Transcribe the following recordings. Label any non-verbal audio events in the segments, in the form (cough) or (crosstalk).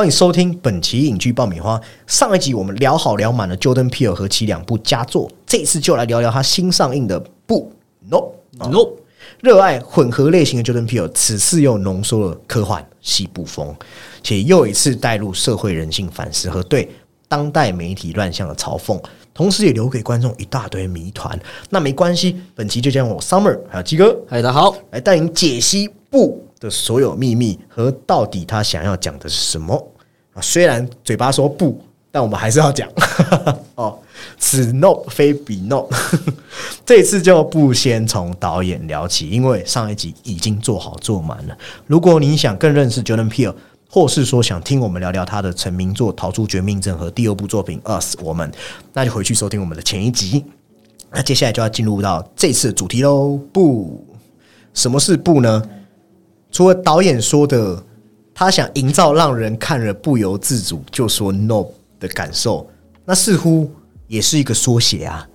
欢迎收听本期影剧爆米花。上一集我们聊好聊满了 Jordan Peele 和其两部佳作，这一次就来聊聊他新上映的《不 No No》。热爱混合类型的 Jordan Peele，此次又浓缩了科幻、西部风，且又一次带入社会人性反思和对当代媒体乱象的嘲讽，同时也留给观众一大堆谜团。那没关系，本期就将我 Summer 还有鸡哥嗨，大家好，来带您解析不的所有秘密和到底他想要讲的是什么啊？虽然嘴巴说不，但我们还是要讲 (laughs) 哦。此 no 非彼 no，(laughs) 这一次就不先从导演聊起，因为上一集已经做好做满了。如果你想更认识 Jordan Peele，或是说想听我们聊聊他的成名作《逃出绝命镇》和第二部作品《Us》，我们那就回去收听我们的前一集。那接下来就要进入到这次的主题喽。不，什么是不呢？除了导演说的，他想营造让人看了不由自主就说 no 的感受，那似乎也是一个缩写啊。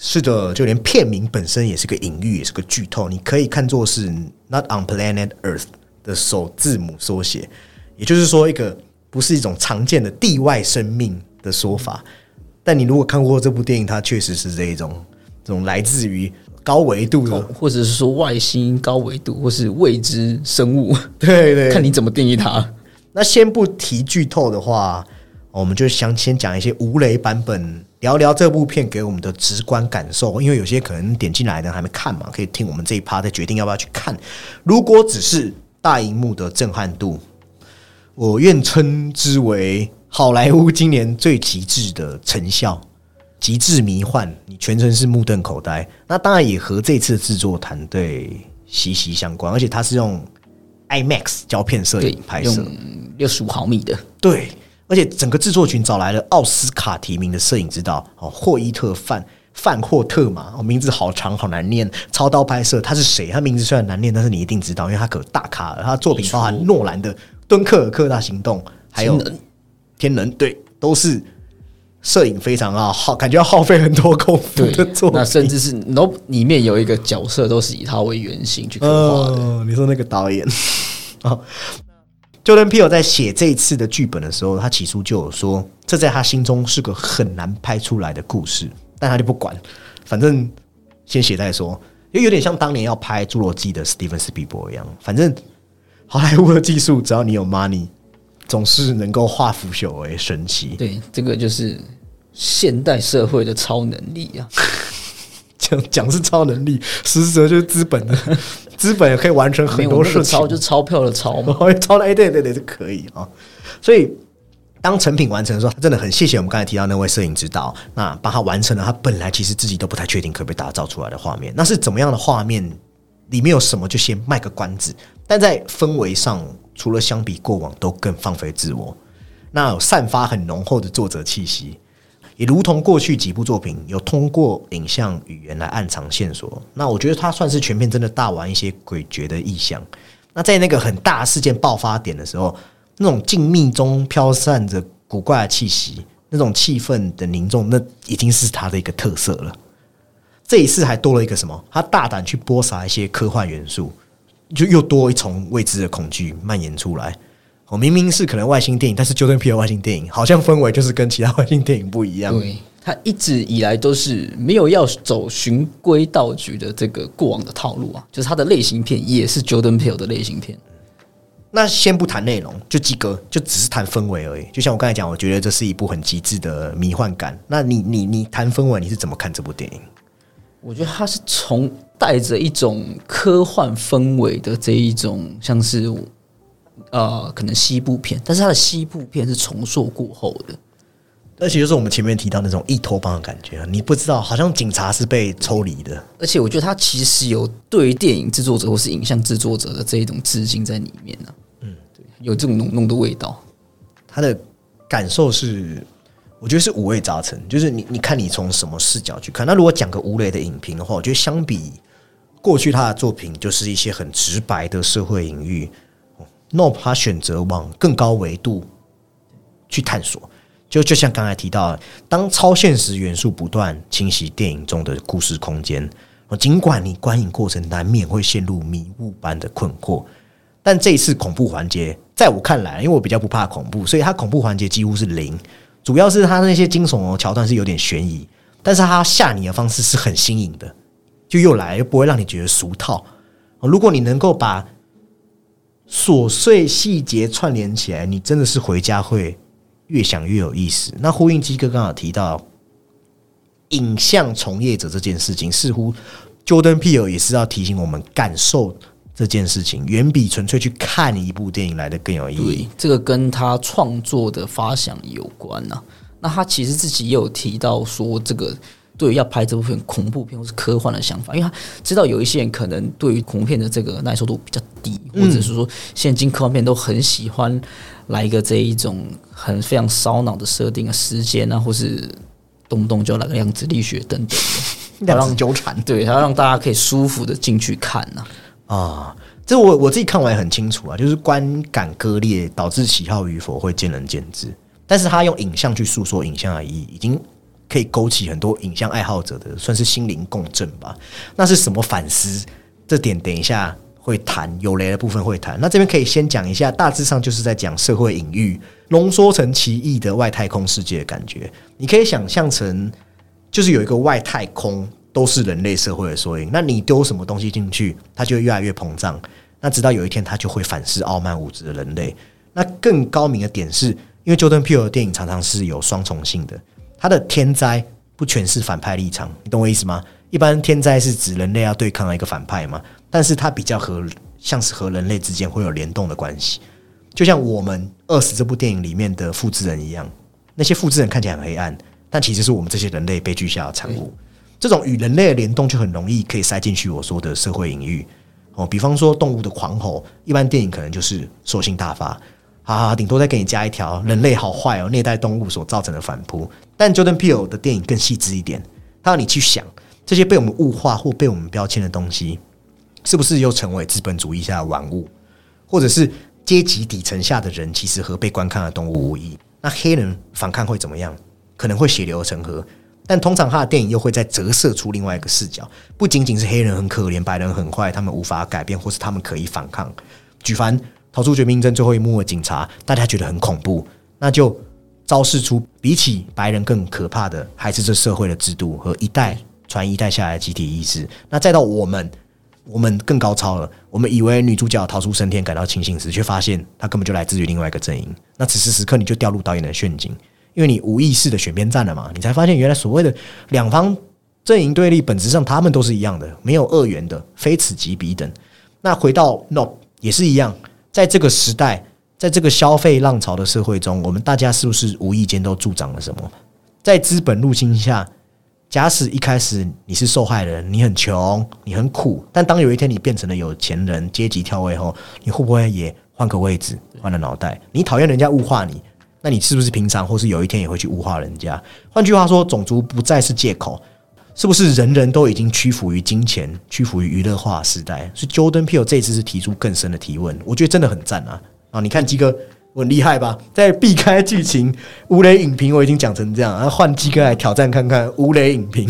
是的，就连片名本身也是个隐喻，也是个剧透。你可以看作是 Not on Planet Earth 的首字母缩写，也就是说，一个不是一种常见的地外生命的说法。但你如果看过这部电影，它确实是这一种这种来自于高维度的，或者是说外星高维度，或是未知生物，(laughs) 对对，看你怎么定义它。那先不提剧透的话，我们就想先讲一些无雷版本，聊聊这部片给我们的直观感受。因为有些可能点进来的还没看嘛，可以听我们这一趴再决定要不要去看。如果只是大荧幕的震撼度，我愿称之为好莱坞今年最极致的成效，极致迷幻，你全程是目瞪口呆。那当然也和这次的制作团队息息相关，而且它是用 IMAX 胶片摄影，拍摄，用六十五毫米的，对，而且整个制作群找来了奥斯卡提名的摄影指导哦，霍伊特范范霍特嘛，哦，名字好长好难念，操刀拍摄他是谁？他名字虽然难念，但是你一定知道，因为他可大咖了。他作品包含诺兰的《敦刻尔克大行动》，还有天能天能，对，都是摄影非常啊耗，感觉要耗费很多功夫的作品。那甚至是 No 里面有一个角色都是以他为原型去刻画的。哦，你说那个导演啊，(laughs) Jordan Peele 在写这一次的剧本的时候，他起初就有说，这在他心中是个很难拍出来的故事，但他就不管，反正先写再说，因为有点像当年要拍《侏罗纪》的史蒂芬斯皮伯一样，反正好莱坞的技术，只要你有 money，总是能够化腐朽为神奇。对，这个就是现代社会的超能力啊！(laughs) 讲讲是超能力，实则就是资本的，(laughs) 资本也可以完成很多事情钞，就是钞票的钞嘛。哦，(laughs) 超了，哎，对对对，是可以啊。所以当成品完成的时候，他真的很谢谢我们刚才提到那位摄影指导，那帮他完成了他本来其实自己都不太确定可不可以打造出来的画面。那是怎么样的画面？里面有什么就先卖个关子。但在氛围上，除了相比过往都更放飞自我，那有散发很浓厚的作者气息。也如同过去几部作品，有通过影像语言来暗藏线索。那我觉得他算是全片真的大玩一些诡谲的意象。那在那个很大事件爆发点的时候，那种静谧中飘散着古怪的气息，那种气氛的凝重，那已经是他的一个特色了。这一次还多了一个什么？他大胆去播撒一些科幻元素，就又多一重未知的恐惧蔓延出来。哦，明明是可能外星电影，但是 Jordan Peele 外星电影好像氛围就是跟其他外星电影不一样。对他一直以来都是没有要走循规蹈矩的这个过往的套路啊，就是他的类型片也是 Jordan Peele 的类型片。那先不谈内容，就及格，就只是谈氛围而已。就像我刚才讲，我觉得这是一部很极致的迷幻感。那你你你谈氛围，你是怎么看这部电影？我觉得它是从带着一种科幻氛围的这一种，像是呃，可能西部片，但是他的西部片是重塑过后的。而且就是我们前面提到那种一托邦的感觉啊，你不知道，好像警察是被抽离的。而且我觉得他其实有对于电影制作者或是影像制作者的这一种致敬在里面呢、嗯，对，有这种浓浓的味道。他的感受是，我觉得是五味杂陈，就是你你看你从什么视角去看。那如果讲个吴磊的影评的话，我觉得相比过去他的作品，就是一些很直白的社会隐喻。Nope，他选择往更高维度去探索。就就像刚才提到，当超现实元素不断侵袭电影中的故事空间，尽管你观影过程难免会陷入迷雾般的困惑，但这一次恐怖环节，在我看来，因为我比较不怕恐怖，所以它恐怖环节几乎是零。主要是它那些惊悚桥段是有点悬疑，但是它吓你的方式是很新颖的，就又来又不会让你觉得俗套。如果你能够把琐碎细节串联起来，你真的是回家会越想越有意思。那呼应基哥刚好提到影像从业者这件事情，似乎 Jordan Peele 也是要提醒我们感受这件事情，远比纯粹去看一部电影来的更有意义。，这个跟他创作的发想有关呐、那他其实自己也有提到说，这个对于要拍这部片恐怖片或是科幻的想法，因为他知道有一些人可能对于恐怖片的这个耐受度比较低，或者是说现今科幻片都很喜欢来一个这一种很非常烧脑的设定啊，时间啊，或是动不动就来个量子力学等等的，(laughs) 量子纠缠。对，他让大家可以舒服的进去看呐、啊，这我我自己看完也很清楚啊，就是观感割裂导致喜好与否会见仁见智，但是他用影像去诉说影像的意义，已经可以勾起很多影像爱好者的算是心灵共振吧。那是什么反思？这点等一下会谈，有雷的部分会谈。那这边可以先讲一下，大致上就是在讲社会隐喻浓缩成奇异的外太空世界的感觉。你可以想象成，就是有一个外太空都是人类社会的缩影。那你丢什么东西进去，它就越来越膨胀。那直到有一天，它就会反噬傲慢无知的人类。那更高明的点是，因为 Jordan Peele 的电影常常是有双重性的，他的天灾不全是反派立场，你懂我意思吗？一般天灾是指人类要对抗一个反派嘛，但是它比较和像是和人类之间会有联动的关系，就像我们《饿死》这部电影里面的复制人一样，那些复制人看起来很黑暗，但其实是我们这些人类悲剧下的产物。这种与人类的联动就很容易可以塞进去我说的社会隐喻哦，比方说动物的狂吼，一般电影可能就是兽性大发，啊，顶多再给你加一条人类好坏哦，虐待动物所造成的反扑。但 Jordan Peele 的电影更细致一点，他让你去想这些被我们物化或被我们标签的东西，是不是又成为资本主义下的玩物，或者是阶级底层下的人其实和被观看的动物无异？那黑人反抗会怎么样？可能会血流成河。但通常他的电影又会再折射出另外一个视角，不仅仅是黑人很可怜，白人很坏，他们无法改变，或是他们可以反抗。举凡逃出绝命镇最后一幕的警察，大家觉得很恐怖，那就昭示出比起白人更可怕的，还是这社会的制度和一代传一代下来的集体意识。那再到我们，我们更高超了。我们以为女主角逃出升天感到庆幸时，却发现她根本就来自于另外一个阵营。那此时此刻，你就掉入导演的陷阱。因为你无意识的选边站了嘛，你才发现原来所谓的两方阵营对立，本质上他们都是一样的，没有二元的，非此即彼等。那回到 No 也是一样，在这个时代，在这个消费浪潮的社会中，我们大家是不是无意间都助长了什么？在资本入侵下，假使一开始你是受害人，你很穷，你很苦，但当有一天你变成了有钱人，阶级跳位后，你会不会也换个位置，换了脑袋？你讨厌人家物化你，那你是不是平常或是有一天也会去物化人家？换句话说，种族不再是借口，是不是人人都已经屈服于金钱、屈服于娱乐化时代？所以 Jordan Peele 这一次是提出更深的提问，我觉得真的很赞啊！啊，你看鸡哥。我很厉害吧？在避开剧情 (laughs) 无雷影评，我已经讲成这样，然后换鸡哥来挑战看看无雷影评，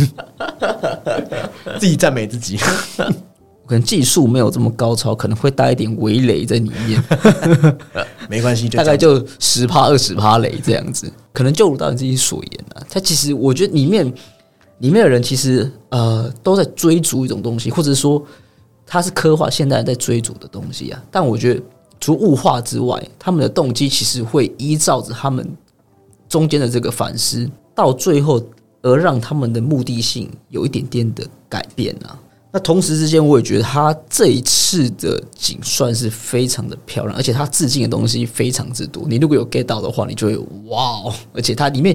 自己赞美自己。可能技术没有这么高超，可能会带一点微雷在里面，(laughs) 没关系，大概就十趴二十趴雷这样子。可能就如导演自己所言啊，他其实我觉得里面里面的人其实呃都在追逐一种东西，或者说他是刻画现代在追逐的东西啊。但我觉得除物化之外，他们的动机其实会依照着他们中间的这个反思，到最后而让他们的目的性有一点点的改变啊。那同时之间，我也觉得他这一次的景算是非常的漂亮，而且他致敬的东西非常之多。你如果有 get 到的话，你就会哇哦！而且它里面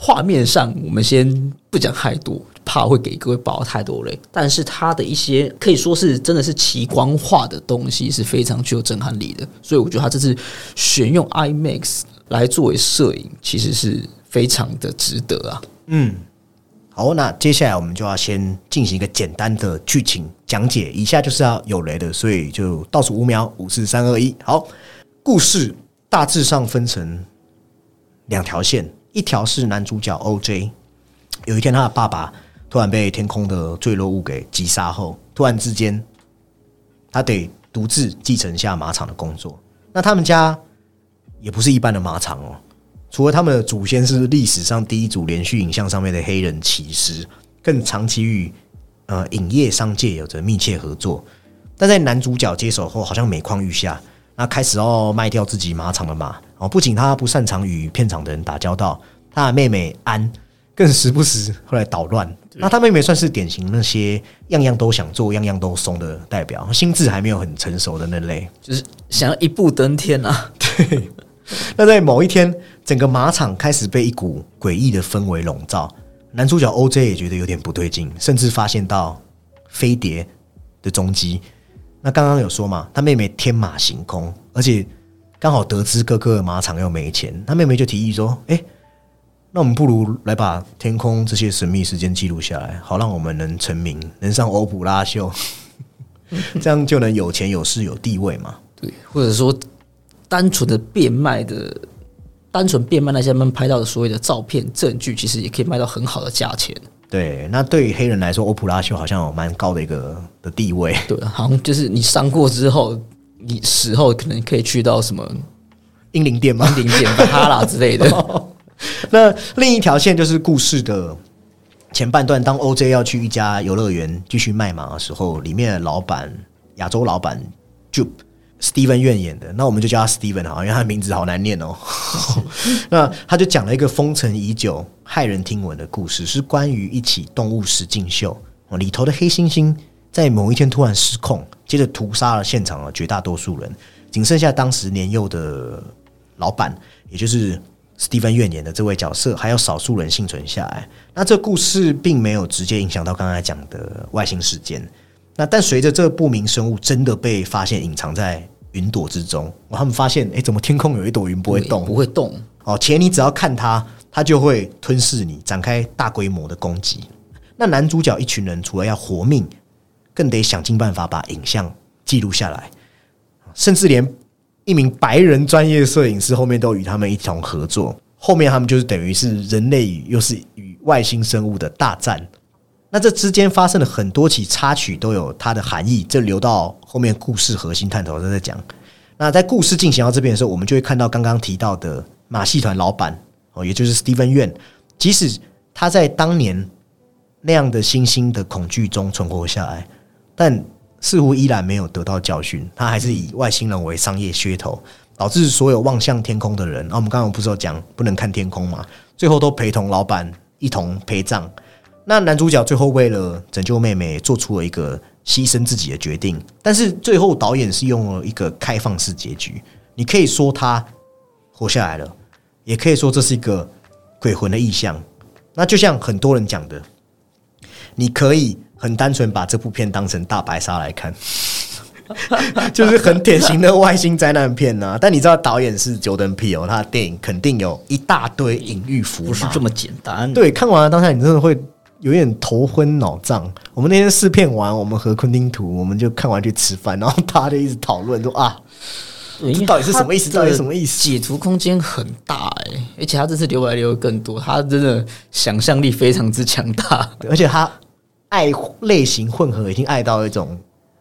画面上，我们先不讲太多，怕会给各位爆太多雷。但是它的一些可以说是真的是奇观化的东西，是非常具有震撼力的。所以我觉得它这次选用 IMAX 来作为摄影，其实是非常的值得啊。嗯好，那接下来我们就要先进行一个简单的剧情讲解，以下就是要有雷的，所以就倒数五秒，五四三二一。好，故事大致上分成两条线，一条是男主角 OJ，有一天他的爸爸突然被天空的坠落物给击杀后，突然之间他得独自继承下马场的工作。那他们家也不是一般的马场哦，除了他们的祖先是历史上第一组连续影像上面的黑人骑士，更长期与呃影业商界有着密切合作。但在男主角接手后，好像每况愈下，那开始要卖掉自己马场的马哦。不仅他不擅长与片场的人打交道，他的妹妹安更时不时会来捣乱。那他妹妹算是典型那些样样都想做、样样都松的代表，心智还没有很成熟的那类。就是想要一步登天啊！(laughs) 对。那在某一天，整个马场开始被一股诡异的氛围笼罩，男主角 OJ 也觉得有点不对劲，甚至发现到飞碟的踪迹。那刚刚有说嘛，他妹妹天马行空，而且刚好得知哥哥的马场又没钱，他妹妹就提议说：“哎，那我们不如来把天空这些神秘时间记录下来，好让我们能成名，能上欧普拉秀，(laughs) 这样就能有钱有势有地位嘛。”对，或者说单纯的变卖的，单纯变卖那些他们拍到的所谓的照片证据，其实也可以卖到很好的价钱。对，那对于黑人来说，欧普拉秀好像有蛮高的一个的地位。对，好像就是你上过之后，你死后可能可以去到什么英灵殿吗？英灵殿、哈拉之类的。(laughs) 那另一条线就是故事的前半段，当 OJ 要去一家游乐园继续卖马的时候，里面的老板亚洲老板 Jup。Steven 愿演的，那我们就叫他 Steven 好，因为他的名字好难念哦。(laughs) 那他就讲了一个封尘已久、骇人听闻的故事，是关于一起动物实境秀里头的黑猩猩在某一天突然失控，接着屠杀了现场的绝大多数人，仅剩下当时年幼的老板，也就是 Steven 愿演的这位角色，还有少数人幸存下来。那这故事并没有直接影响到刚才讲的外星事件。那但随着这不明生物真的被发现隐藏在云朵之中，他们发现，哎，怎么天空有一朵云不会动？不会动哦，且你只要看它，它就会吞噬你，展开大规模的攻击。那男主角一群人除了要活命，更得想尽办法把影像记录下来，甚至连一名白人专业摄影师后面都与他们一同合作。后面他们就是等于是人类与又是与外星生物的大战。那这之间发生了很多起插曲，都有它的含义。这留到后面故事核心探头再在讲。那在故事进行到这边的时候，我们就会看到刚刚提到的马戏团老板哦，也就是 Steven 院即使他在当年那样的新兴的恐惧中存活下来，但似乎依然没有得到教训。他还是以外星人为商业噱头，导致所有望向天空的人，啊，我们刚刚不是有讲不能看天空嘛？最后都陪同老板一同陪葬。那男主角最后为了拯救妹妹，做出了一个牺牲自己的决定。但是最后导演是用了一个开放式结局，你可以说他活下来了，也可以说这是一个鬼魂的意象。那就像很多人讲的，你可以很单纯把这部片当成大白鲨来看，(laughs) 就是很典型的外星灾难片呐。但你知道导演是九等皮哦，他的电影肯定有一大堆隐喻符不是这么简单。对，看完了当下你真的会。有点头昏脑胀。我们那天试片完，我们和昆汀图，我们就看完去吃饭，然后他就一直讨论说啊，到底是什么意思？到底什么意思？解读空间很大哎，而且他这次留白留的更多，他真的想象力非常之强大，而且他爱类型混合，已经爱到一种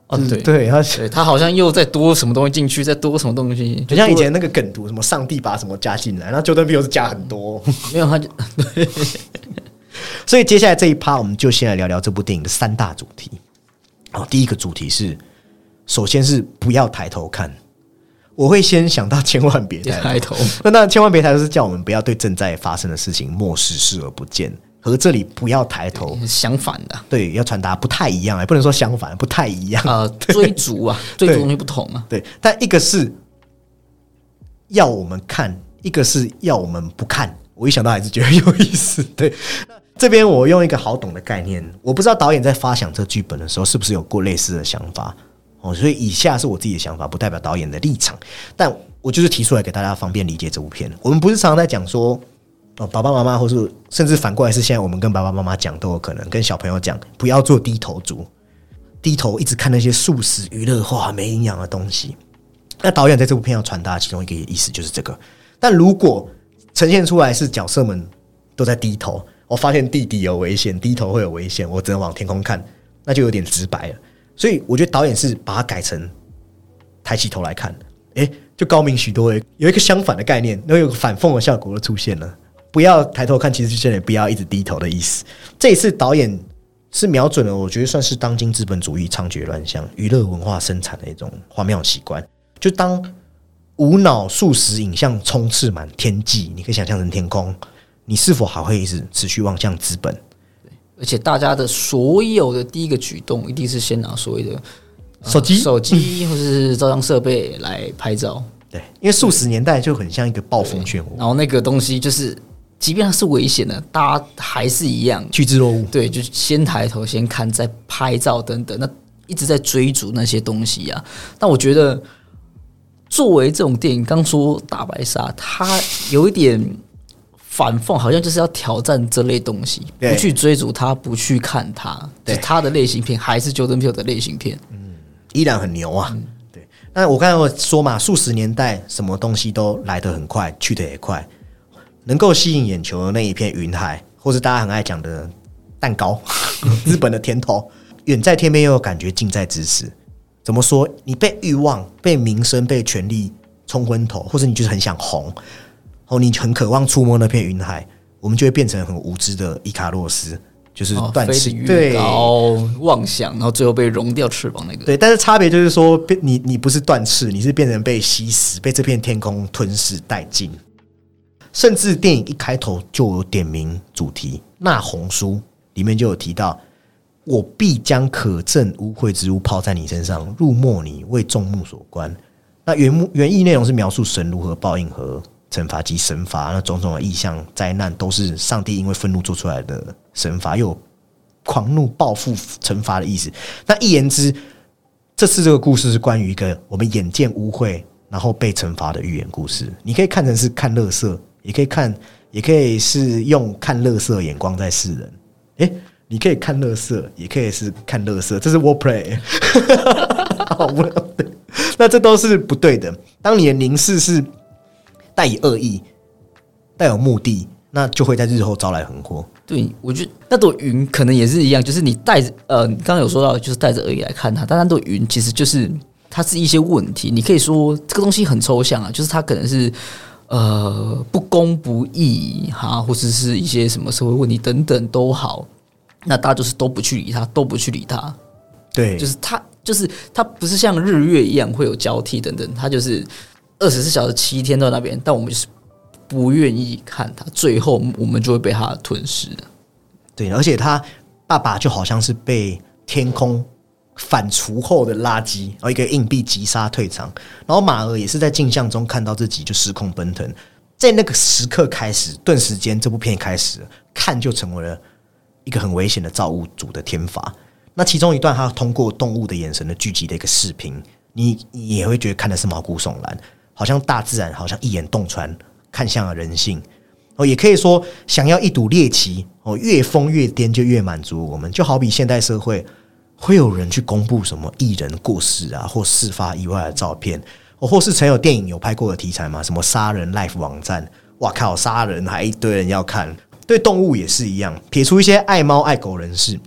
哦，对对，他他好像又再多什么东西进去，再多什么东西，就像以前那个梗图，什么上帝把什么加进来，然后 Jordan B 又是加很多，没有他就对。所以接下来这一趴，我们就先来聊聊这部电影的三大主题。哦，第一个主题是，首先是不要抬头看。我会先想到千万别抬头。(laughs) 那那千万别抬头是叫我们不要对正在发生的事情漠视视而不见，和这里不要抬头相反的。对，要传达不太一样，也不能说相反，不太一样 (laughs) 啊。追逐啊，追逐东西不同啊。对，但一个是要我们看，一个是要我们不看。我一想到还是觉得有意思。(laughs) 对。这边我用一个好懂的概念，我不知道导演在发想这剧本的时候是不是有过类似的想法哦，所以以下是我自己的想法，不代表导演的立场，但我就是提出来给大家方便理解这部片。我们不是常常在讲说哦，爸爸妈妈，或是甚至反过来是现在我们跟爸爸妈妈讲都有可能跟小朋友讲，不要做低头族，低头一直看那些素食娱乐化没营养的东西。那导演在这部片要传达其中一个意思就是这个，但如果呈现出来是角色们都在低头。我发现弟弟有危险，低头会有危险，我只能往天空看，那就有点直白了。所以我觉得导演是把它改成抬起头来看，诶，就高明许多诶，有一个相反的概念，然后有个反讽的效果就出现了。不要抬头看，其实就是不要一直低头的意思。这一次导演是瞄准了，我觉得算是当今资本主义猖獗乱象、娱乐文化生产的一种荒谬习惯。就当无脑速食影像充斥满天际，你可以想象成天空，你是否还会一直持续望向资本？而且大家的所有的第一个举动，一定是先拿所谓的手机手机或是照相设备来拍照，对，因为数十年代就很像一个暴风漩涡，然后那个东西就是，即便它是危险的，大家还是一样，趋之若鹜。对，就是先抬头先看，再拍照等等，那一直在追逐那些东西啊。但我觉得，作为这种电影，刚说大白鲨，它有一点反讽，好像就是要挑战这类东西，不去追逐它，不去看它，对就它的类型片还是 Jordan Peele 的类型片。嗯依然很牛啊。对，那我刚才有说嘛，数十年代什么东西都来得很快，去得也快，能够吸引眼球的那一片云海，或是大家很爱讲的蛋糕，(laughs) 日本的甜头，远在天边又有感觉近在咫尺。怎么说？你被欲望、被名声、被权力冲昏头，或者你就是很想红，哦，你很渴望触摸那片云海，我们就会变成很无知的伊卡洛斯，就是哦断翅。飞得越对，妄想，然后最后被融掉翅膀那个。对，但是差别就是说，变你你不是断翅，你是变成被吸食，被这片天空吞噬殆尽。甚至电影一开头就有点名主题，《那红书》里面就有提到：“我必将可憎污秽之物抛在你身上，入没你，为众目所观。”那原目原意内容是描述神如何报应和惩罚及神罚，那种种的意象灾难都是上帝因为愤怒做出来的神罚，又有狂怒报复惩罚的意思。那一言之，这次这个故事是关于一个我们眼见污秽，然后被惩罚的寓言故事。你可以看成是看乐色，也可以看，也可以是用看乐色眼光在视人。诶，你可以看乐色，也可以是看乐色，这是 wordplay。(laughs) 好无聊的，那这都是不对的。当你的凝视是带以恶意、带有目的，那就会在日后招来横祸。对，我觉得那朵云可能也是一样，就是你带着呃，你刚刚有说到，就是带着恶意来看它，但那朵云其实就是它是一些问题。你可以说这个东西很抽象啊，就是它可能是呃不公不义哈，或者是一些什么社会问题等等都好，那大家就是都不去理他，都不去理他，对，就是他就是他不是像日月一样会有交替等等，他就是二十四小时七天都在那边，但我们就是不愿意看他，最后我们就会被他吞噬。对，而且他爸爸就好像是被天空反刍后的垃圾，然后一个硬币急杀退场，然后马儿也是在镜像中看到自己就失控奔腾，在那个时刻开始，顿时间这部片开始看就成为了一个很危险的造物主的天罚。那其中一段，他通过动物的眼神的聚集的一个视频，你你也会觉得看的是毛骨悚然，好像大自然好像一眼洞穿，看向了人性。哦，也可以说，想要一睹猎奇，哦，越疯越癫就越满足我们。就好比现代社会，会有人去公布什么艺人过世啊，或事发意外的照片，哦，或是曾有电影有拍过的题材嘛，什么杀人 life 网站，哇靠，杀人还一堆人要看。对动物也是一样，撇除一些爱猫爱狗人士，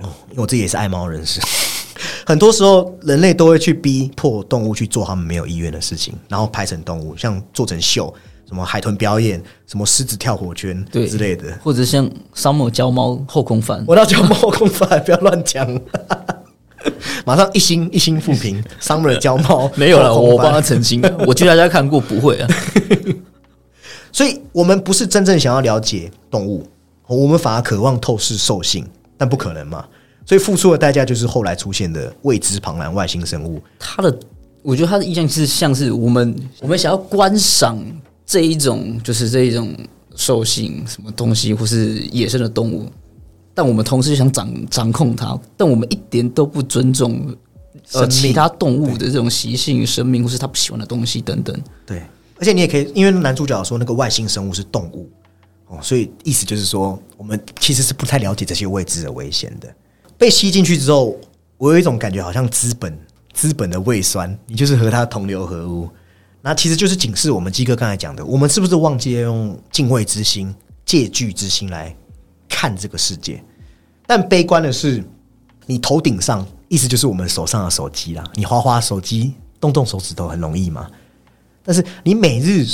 哦，我自己也是爱猫人士。(laughs) 很多时候，人类都会去逼迫动物去做他们没有意愿的事情，然后拍成动物，像做成秀，什么海豚表演，什么狮子跳火圈对之类的。或者像 Summer 教猫后空翻，我到叫猫空翻，(laughs) 不要乱讲。(laughs) 马上一心一心复评，Summer 教猫 (laughs) 没有了，我帮他澄清。我去大家看过，不会啊。所以我们不是真正想要了解动物，我们反而渴望透视兽性，但不可能嘛。所以付出的代价就是后来出现的未知庞然外星生物。他的，我觉得他的印象是像是我们我们想要观赏这一种，就是这一种兽性什么东西，或是野生的动物，但我们同时想掌掌控它，但我们一点都不尊重呃其他动物的这种习性、生命，或是他不喜欢的东西等等。对，而且你也可以，因为男主角说那个外星生物是动物哦，所以意思就是说，我们其实是不太了解这些未知的危险的。被吸进去之后，我有一种感觉，好像资本资本的胃酸，你就是和它同流合污。那其实就是警示我们基哥刚才讲的，我们是不是忘记了用敬畏之心、戒惧之心来看这个世界？但悲观的是，你头顶上，意思就是我们手上的手机啦，你花花手机动动手指头很容易嘛。但是你每日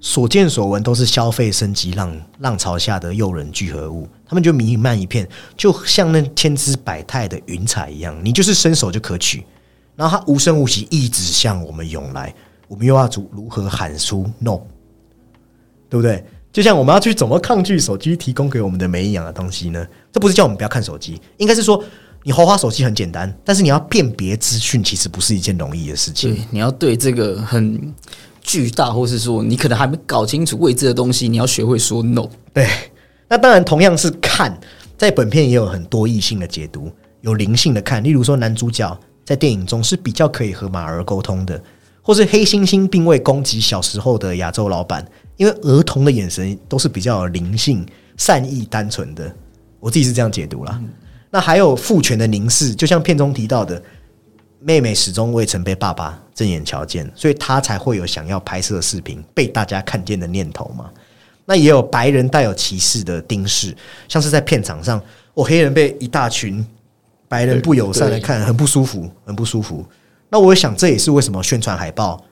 所见所闻都是消费升级浪浪潮下的诱人聚合物，他们就弥漫一片，就像那千姿百态的云彩一样，你就是伸手就可取。然后它无声无息一直向我们涌来，我们又要如如何喊出 no，对不对？就像我们要去怎么抗拒手机提供给我们的没营养的东西呢？这不是叫我们不要看手机，应该是说你花花手机很简单，但是你要辨别资讯，其实不是一件容易的事情。对，你要对这个很巨大，或是说你可能还没搞清楚未知的东西，你要学会说 no。对，那当然同样是看，在本片也有很多异性的解读，有灵性的看，例如说男主角在电影中是比较可以和马儿沟通的，或是黑猩猩并未攻击小时候的亚洲老板，因为儿童的眼神都是比较有灵性、善意、单纯的。我自己是这样解读啦。那还有父权的凝视，就像片中提到的，妹妹始终未曾被爸爸正眼瞧见，所以她才会有想要拍摄视频被大家看见的念头嘛。那也有白人带有歧视的盯视，像是在片场上，我黑人被一大群白人不友善的看，很不舒服，很不舒服。那我想这也是为什么宣传海报，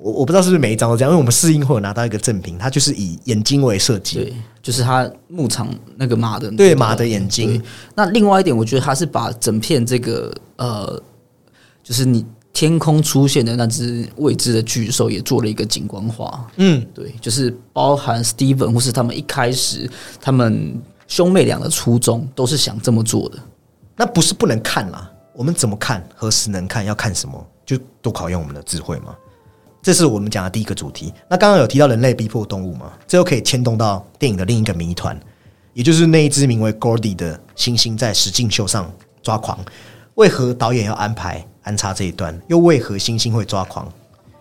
我我不知道是不是每一张都这样，因为我们试映会有拿到一个赠品，它就是以眼睛为设计，对，就是它牧场那个马的对马的眼睛。那另外一点，我觉得它是把整片这个呃，就是你天空出现的那只未知的巨兽也做了一个景观化。嗯，对，就是包含 Steven 或是他们一开始他们兄妹俩的初衷都是想这么做的。那不是不能看啦，我们怎么看，何时能看，要看什么，就都考验我们的智慧嘛。这是我们讲的第一个主题。那刚刚有提到人类逼迫动物嘛，这又可以牵动到电影的另一个谜团，也就是那一只名为 Gordy 的猩猩在实境秀上抓狂。为何导演要安排安插这一段？又为何猩猩会抓狂？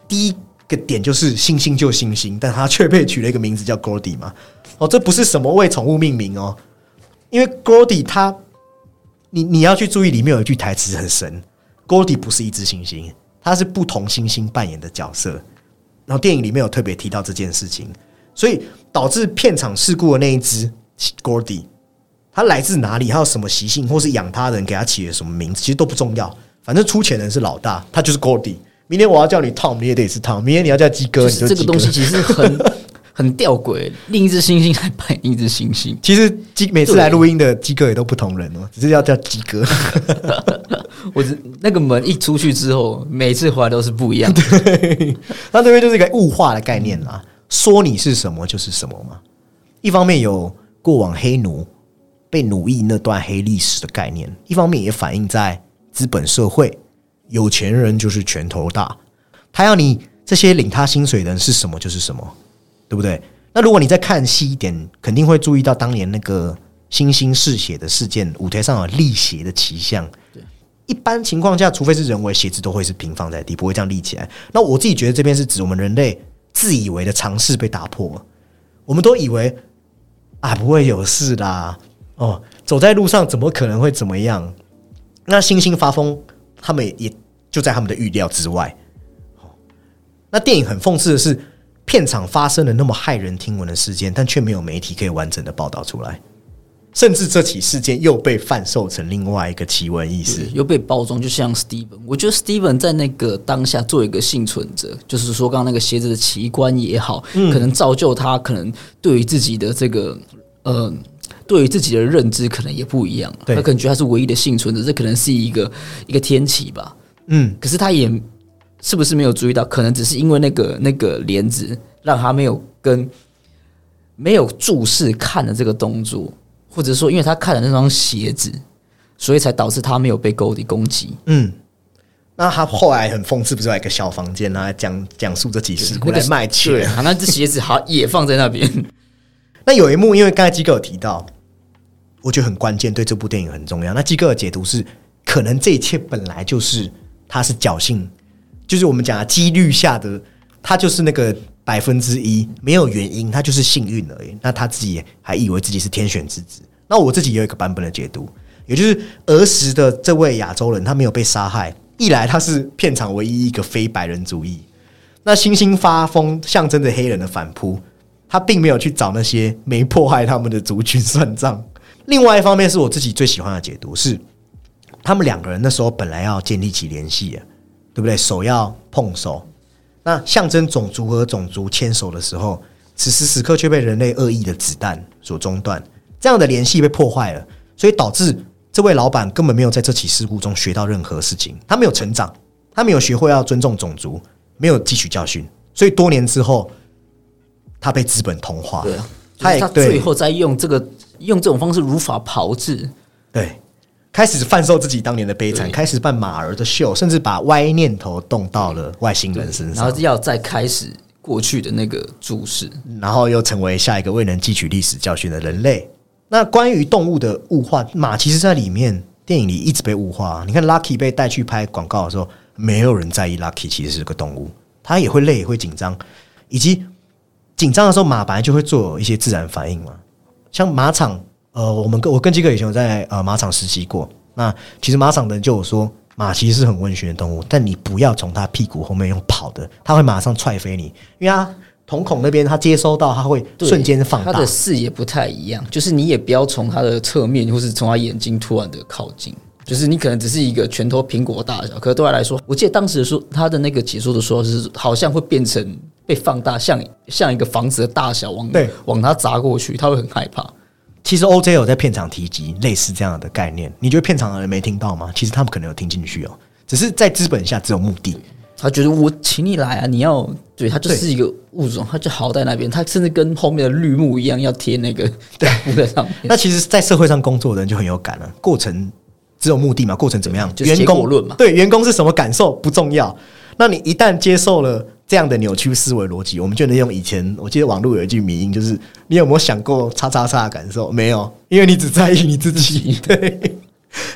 第一个点就是猩猩就猩猩，但它却被取了一个名字叫 Gordy 嘛。哦，这不是什么为宠物命名哦，因为 Gordy 它，你你要去注意里面有一句台词很神，Gordy 不是一只猩猩，它是不同猩猩扮演的角色。然后电影里面有特别提到这件事情，所以导致片场事故的那一只 Gordy，它来自哪里，还有什么习性，或是养它的人给它起了什么名字，其实都不重要。反正出钱人是老大，他就是 Gordy。明天我要叫你 Tom，你也得是 Tom。明天你要叫鸡哥，你就这个东西其实很很吊诡，另一只猩猩来扮另一只猩猩。其实鸡每次来录音的鸡哥也都不同人哦，只是要叫鸡哥。(laughs) 我只那个门一出去之后，每次回来都是不一样的。(laughs) 那这边就是一个物化的概念啦，说你是什么就是什么嘛。一方面有过往黑奴被奴役那段黑历史的概念，一方面也反映在资本社会，有钱人就是拳头大，他要你这些领他薪水的人是什么就是什么，对不对？那如果你再看细一点，肯定会注意到当年那个星星嗜血的事件，舞台上有立血的奇象。一般情况下，除非是人为，鞋子都会是平放在地，不会这样立起来。那我自己觉得这边是指我们人类自以为的尝试被打破了，我们都以为啊不会有事啦，哦，走在路上怎么可能会怎么样？那星星发疯，他们也就在他们的预料之外。哦那电影很讽刺的是，片场发生了那么骇人听闻的事件，但却没有媒体可以完整的报道出来。甚至这起事件又被贩售成另外一个奇闻异事。又被包装，就像 Steven，我觉得 Steven 在那个当下做一个幸存者，就是说刚刚那个鞋子的奇观也好，可能造就他可能对于自己的这个呃，对于自己的认知可能也不一样，他可能觉得他是唯一的幸存者，这可能是一个一个天启吧。嗯，可是他也是不是没有注意到，可能只是因为那个那个帘子让他没有跟没有注视看的这个动作，或者说因为他看了那双鞋子，所以才导致他没有被 Goldie 攻击。嗯，那他后来很讽刺，不是有一个小房间，然后讲讲述这几事故来卖对钱。啊，那只鞋子好也放在那边。(laughs) 那有一幕，因为刚才基哥有提到，我觉得很关键，对这部电影很重要。那基哥的解读是，可能这一切本来就是他是侥幸，就是我们讲几率下的，他就是那个百分之一，没有原因，他就是幸运而已。那他自己还以为自己是天选之子。那我自己有一个版本的解读，也就是儿时的这位亚洲人，他没有被杀害，一来他是片场唯一一个非白人主义，那星星发疯象征着黑人的反扑，他并没有去找那些没迫害他们的族群算账。另外一方面是我自己最喜欢的解读是，他们两个人那时候本来要建立起联系，对不对？手要碰手，那象征种族和种族牵手的时候，此时此刻却被人类恶意的子弹所中断，这样的联系被破坏了，所以导致这位老板根本没有在这起事故中学到任何事情，他没有成长，他没有学会要尊重种族，没有汲取教训，所以多年之后，他被资本同化，对啊，他也他最后再用这个用这种方式如法炮制，对，开始贩售自己当年的悲惨，开始办马儿的秀，甚至把歪念头动到了外星人身上然后，要再开始过去的那个注释。然后又成为下一个未能汲取历史教训的人类。那关于动物的物化，马其实在里面电影里一直被物化。你看 Lucky 被带去拍广告的时候，没有人在意 Lucky 其实是个动物，它也会累，也会紧张，以及紧张的时候，马本来就会做一些自然反应嘛。像马场，呃，我们跟我跟基哥以前有在呃马场实习过。那其实马场的人就有说，马其实是很温驯的动物，但你不要从它屁股后面用跑的，它会马上踹飞你，因为它瞳孔那边它接收到，它会瞬间放大它的。视野不太一样，就是你也不要从它的侧面或是从它眼睛突然的靠近，就是你可能只是一个拳头苹果大小，可是对它来说，我记得当时的说它的那个解说的说是好像会变成被放大，像像一个房子的大小往对往它砸过去，它会很害怕。其实 OJ 有在片场提及类似这样的概念，你觉得片场的人没听到吗？其实他们可能有听进去哦，只是在资本下只有目的。他觉得我请你来啊，你要对他就是一个物种，他就好在那边，他甚至跟后面的绿幕一样，要贴那个 (laughs) 布在上面。那其实，在社会上工作的人就很有感了。过程只有目的嘛，过程怎么样？就是员工结果论嘛对员工是什么感受不重要。那你一旦接受了这样的扭曲思维逻辑，我们就能用以前我记得网络有一句迷音，就是你有没有想过叉叉叉的感受？没有，因为你只在意你自己。(laughs) 对，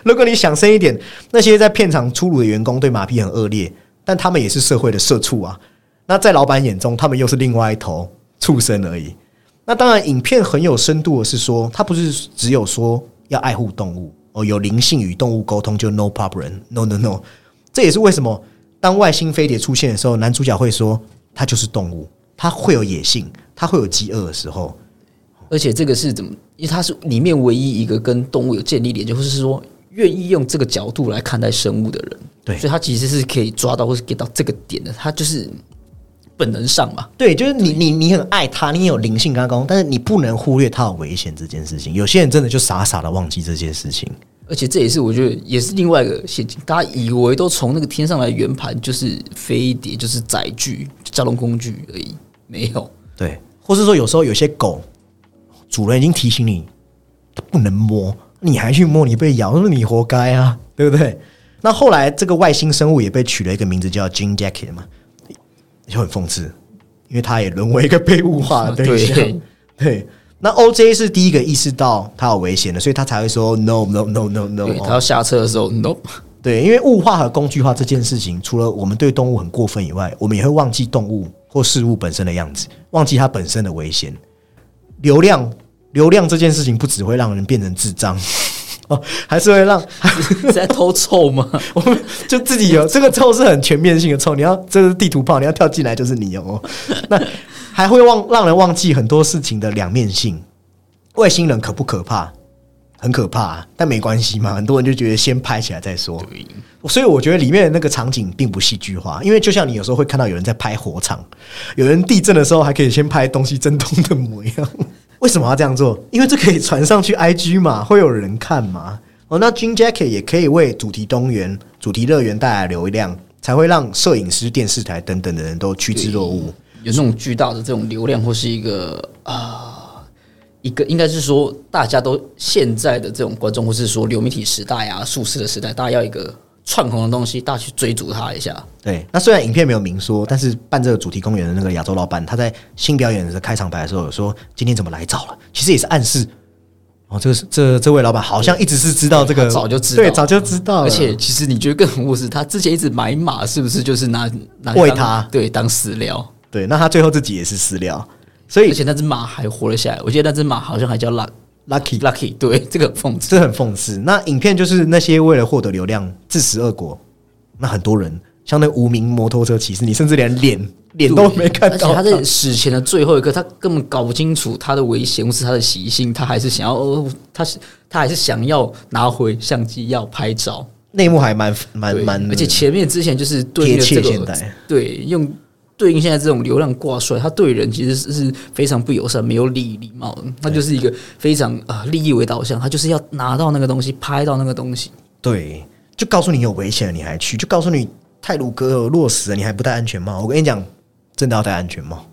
如果你想深一点，那些在片场粗鲁的员工对马屁很恶劣，但他们也是社会的社畜啊。那在老板眼中，他们又是另外一头畜生而已。那当然，影片很有深度的是说，它不是只有说要爱护动物哦，有灵性与动物沟通就 no problem，no no no。这也是为什么当外星飞碟出现的时候，男主角会说他就是动物，他会有野性，他会有饥饿的时候。而且这个是怎么？因为它是里面唯一一个跟动物有建立连接，或是说愿意用这个角度来看待生物的人。对所以他其实是可以抓到或是 get 到这个点的。他就是本能上嘛，对，就是你你你很爱他，你也有灵性跟它沟通，但是你不能忽略他有危险这件事情。有些人真的就傻傻的忘记这件事情。而且这也是我觉得也是另外一个陷阱。大家以为都从那个天上来圆盘就是飞碟，就是载具、交通工具而已，没有。对，或是说有时候有些狗，主人已经提醒你，它不能摸，你还去摸，你被咬，那你活该啊，(laughs) 对不对？那后来这个外星生物也被取了一个名字叫 Jean Jacket 嘛，就很讽刺，因为它也沦为一个被物化的对象。对 (laughs) 对，那 OJ 是第一个意识到它有危险的，所以他才会说 No No No No No。他要下车的时候，no，对，因为物化和工具化这件事情，除了我们对动物很过分以外，我们也会忘记动物或事物本身的样子，忘记它本身的危险。流量，流量这件事情不只会让人变成智障，(laughs) 哦，还是会让 (laughs) 是在偷臭吗？(laughs) 我们就自己有这个臭是很全面性的臭，你要这是地图炮，你要跳进来就是你哦。那还会忘让人忘记很多事情的两面性。外星人可不可怕？很可怕、啊，但没关系嘛。很多人就觉得先拍起来再说。所以我觉得里面的那个场景并不戏剧化，因为就像你有时候会看到有人在拍火场，有人地震的时候还可以先拍东西震动的模样。(laughs) 为什么要这样做？因为这可以传上去 IG 嘛，会有人看嘛。哦，那 Jean Jacket 也可以为主题公园、主题乐园带来流量，才会让摄影师、电视台等等的人都趋之若鹜。有那种巨大的这种流量，或是一个啊、一个应该是说，大家都现在的这种观众，或是说流媒体时代啊、数字的时代，大家要一个串红的东西，大家去追逐它一下。对，那虽然影片没有明说，但是办这个主题公园的那个亚洲老板，他在新表演的开场白的时候有说今天怎么来早了，其实也是暗示。哦，这个是这这位老板好像一直是知道这个，早就知道对，早就知道，而且其实你觉得更恐怖的是，他之前一直买马，是不是就是拿拿当喂它对当饲料？对，那他最后自己也是死掉，所以而且那只马还活了下来，我记得那只马好像还叫 Luck lucky Lucky，对，这个很讽刺。这很讽刺。那影片就是那些为了获得流量自食恶果，那很多人像那无名摩托车骑士，你甚至连脸脸都没看到而且他在死前的最后一刻，他根本搞不清楚他的危险或是他的习性，他还是想要，哦他是他还是想要拿回相机要拍照。内幕还蛮蛮对蛮，而且前面之前就是对这个现代。对用对应现在这种流量挂帅，他对人其实是是非常不友善、没有礼礼貌的，他就是一个非常呃利益为导向，他就是要拿到那个东西，拍到那个东西。对，就告诉你有危险了，你还去；就告诉你泰鲁格有落实了，你还不戴安全帽。我跟你讲，真的要戴安全帽。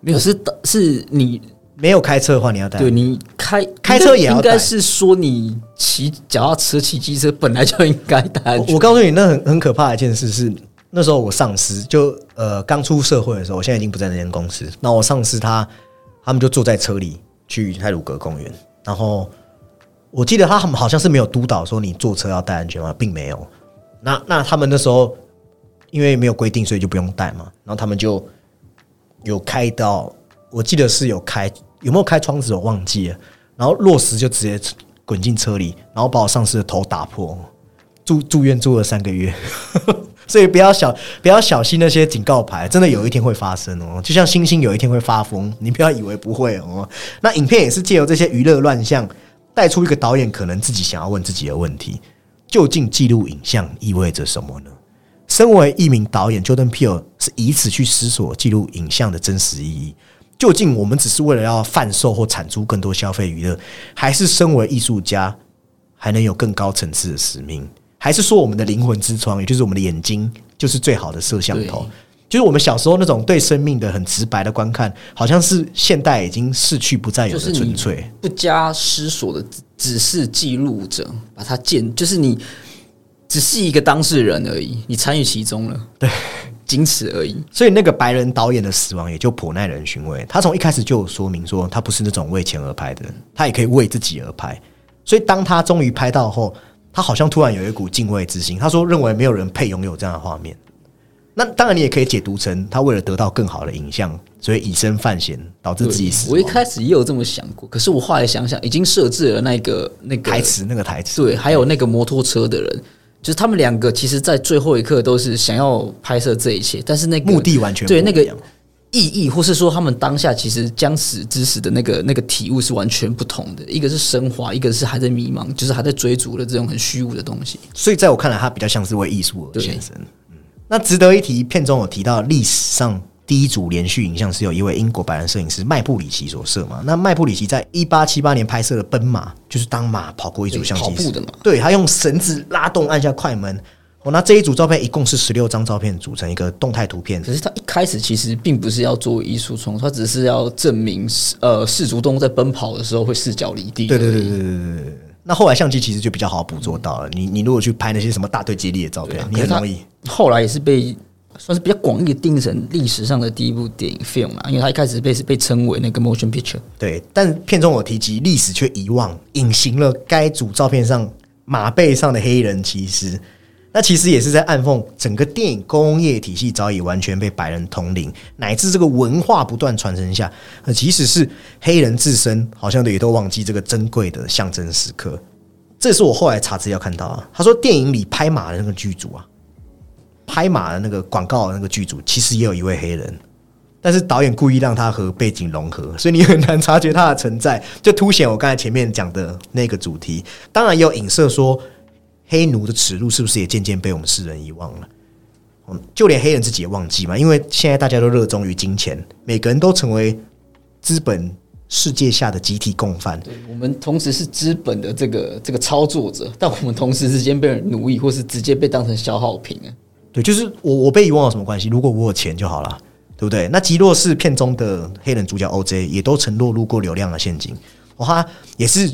没有是是你没有开车的话，你要戴。对你开开车也要应该是说你骑脚踏车、骑机车本来就应该戴安全我我告诉你，那很很可怕的一件事是，那时候我上司就呃刚出社会的时候，我现在已经不在那间公司。那我上司他他们就坐在车里去泰鲁格公园，然后我记得他们好像是没有督导说你坐车要戴安全帽，并没有。那那他们那时候因为没有规定，所以就不用戴嘛。然后他们就有开到，我记得是有开，有没有开窗子我忘记了。然后落石就直接滚进车里，然后把我上司的头打破，住住院住了三个月。所以不要小不要小心那些警告牌，真的有一天会发生哦。就像星星有一天会发疯，你不要以为不会哦。那影片也是借由这些娱乐乱象，带出一个导演可能自己想要问自己的问题：究竟记录影像意味着什么呢？身为一名导演，Jordan Peele 是以此去思索记录影像的真实意义。究竟我们只是为了要贩售或产出更多消费娱乐，还是身为艺术家还能有更高层次的使命？还是说我们的灵魂之窗，也就是我们的眼睛，就是最好的摄像头？就是我们小时候那种对生命的很直白的观看，好像是现代已经逝去不再有的纯粹。不加思索的，只只是记录者，把它建，就是你只是一个当事人而已，你参与其中了，对，仅此而已。所以那个白人导演的死亡也就颇耐人寻味。他从一开始就有说明说，他不是那种为钱而拍的人，他也可以为自己而拍。所以当他终于拍到后，他好像突然有一股敬畏之心。他说认为没有人配拥有这样的画面。那当然，你也可以解读成他为了得到更好的影像，所以以身犯险，导致自己死。我一开始也有这么想过，可是我后来想想，已经设置了那个那个台词那个台词，对，还有那个摩托车的人，就是他们两个，其实，在最后一刻都是想要拍摄这一切，但是那个目的完全对那个意义，或是说他们当下其实将死之时的那个那个体悟是完全不同的。一个是升华，一个是还在迷茫，就是还在追逐的这种很虚无的东西。所以在我看来，他比较像是为艺术而对献身。嗯，那值得一提，片中有提到历史上第一组连续影像是由一位英国白人摄影师麦布里奇所摄嘛。那麦布里奇在一八七八年拍摄的《奔马》，就是当马跑过一组对相机时跑步的嘛对他用绳子拉动按下快门。我拿这一组照片一共是十六张照片组成一个动态图片可是它一开始其实并不是要做艺术创作它只是要证明呃氏族东在奔跑的时候会四脚离地对对对对对对那后来相机其实就比较好捕捉到了你你如果去拍那些什么大队接力的照片你很容易后来也是被算是比较广义定义成历史上的第一部电影 film 嘛因为它一开始被是被称为那个 motion picture 对但片中我提及历史却遗忘隐形了该组照片上马背上的黑人骑士那其实也是在暗讽整个电影工业体系早已完全被白人统领，乃至这个文化不断传承下，呃，即使是黑人自身，好像也都忘记这个珍贵的象征时刻。这是我后来查资料看到啊，他说电影里拍马的那个剧组啊，拍马的那个广告的那个剧组，其实也有一位黑人，但是导演故意让他和背景融合，所以你很难察觉他的存在，就凸显我刚才前面讲的那个主题。当然也有影射说，黑奴的耻辱是不是也渐渐被我们世人遗忘了？嗯，就连黑人自己也忘记嘛，因为现在大家都热衷于金钱，每个人都成为资本世界下的集体共犯。对我们同时是资本的这个这个操作者，但我们同时之间被人奴役，或是直接被当成消耗品啊。对，就是我我被遗忘有什么关系？如果我有钱就好了，对不对？那吉洛士片中的黑人主角 OJ 也都曾落入过流量的陷阱，哦，他也是